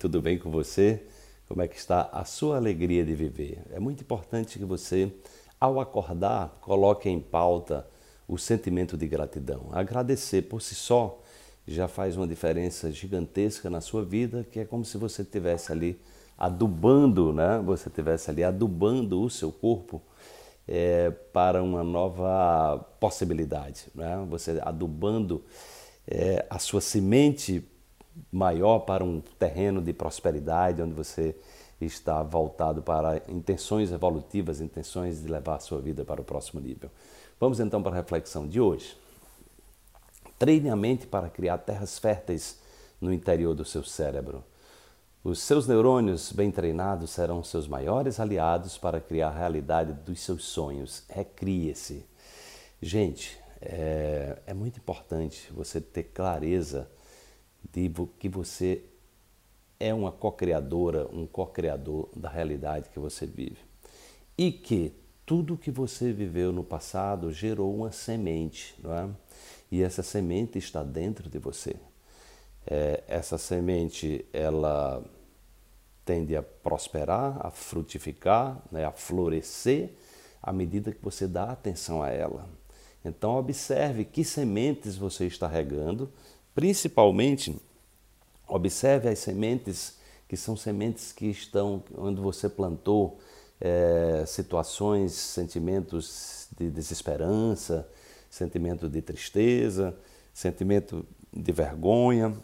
tudo bem com você? Como é que está a sua alegria de viver? É muito importante que você, ao acordar, coloque em pauta o sentimento de gratidão. Agradecer por si só já faz uma diferença gigantesca na sua vida, que é como se você estivesse ali adubando, né? Você estivesse ali adubando o seu corpo é, para uma nova possibilidade, né? Você adubando é, a sua semente maior para um terreno de prosperidade, onde você está voltado para intenções evolutivas, intenções de levar a sua vida para o próximo nível. Vamos então para a reflexão de hoje. Treine a mente para criar terras férteis no interior do seu cérebro. Os seus neurônios bem treinados serão seus maiores aliados para criar a realidade dos seus sonhos. Recrie-se. Gente, é, é muito importante você ter clareza de que você é uma co-criadora, um co-criador da realidade que você vive. E que tudo que você viveu no passado gerou uma semente, não é? E essa semente está dentro de você. É, essa semente, ela tende a prosperar, a frutificar, né, a florescer à medida que você dá atenção a ela. Então, observe que sementes você está regando, principalmente observe as sementes que são sementes que estão onde você plantou é, situações, sentimentos de desesperança, sentimento de tristeza, sentimento de vergonha,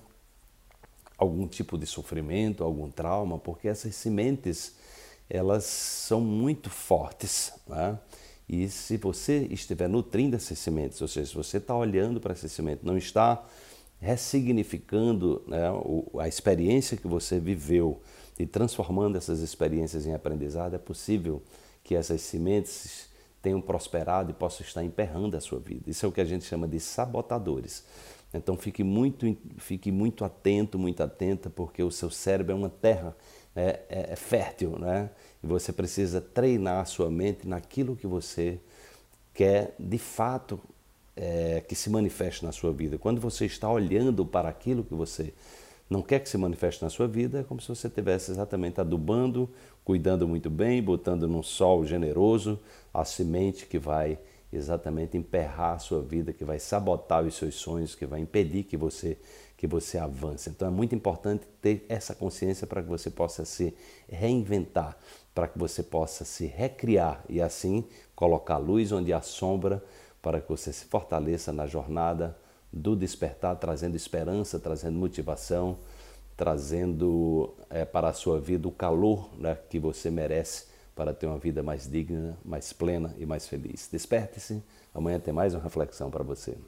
algum tipo de sofrimento, algum trauma, porque essas sementes elas são muito fortes. Né? E se você estiver nutrindo essas sementes, ou seja, se você está olhando para essas sementes, não está ressignificando né, a experiência que você viveu e transformando essas experiências em aprendizado, é possível que essas sementes tenham prosperado e possam estar emperrando a sua vida. Isso é o que a gente chama de sabotadores. Então fique muito, fique muito atento, muito atenta, porque o seu cérebro é uma terra né, é, é fértil, né? E você precisa treinar a sua mente naquilo que você quer de fato é, que se manifeste na sua vida. Quando você está olhando para aquilo que você não quer que se manifeste na sua vida, é como se você estivesse exatamente adubando, cuidando muito bem, botando num sol generoso a semente que vai exatamente emperrar a sua vida, que vai sabotar os seus sonhos, que vai impedir que você que você avance. Então é muito importante ter essa consciência para que você possa se reinventar, para que você possa se recriar e assim colocar luz onde há sombra, para que você se fortaleça na jornada do despertar, trazendo esperança, trazendo motivação, trazendo é, para a sua vida o calor né, que você merece para ter uma vida mais digna, mais plena e mais feliz. Desperte-se, amanhã tem mais uma reflexão para você.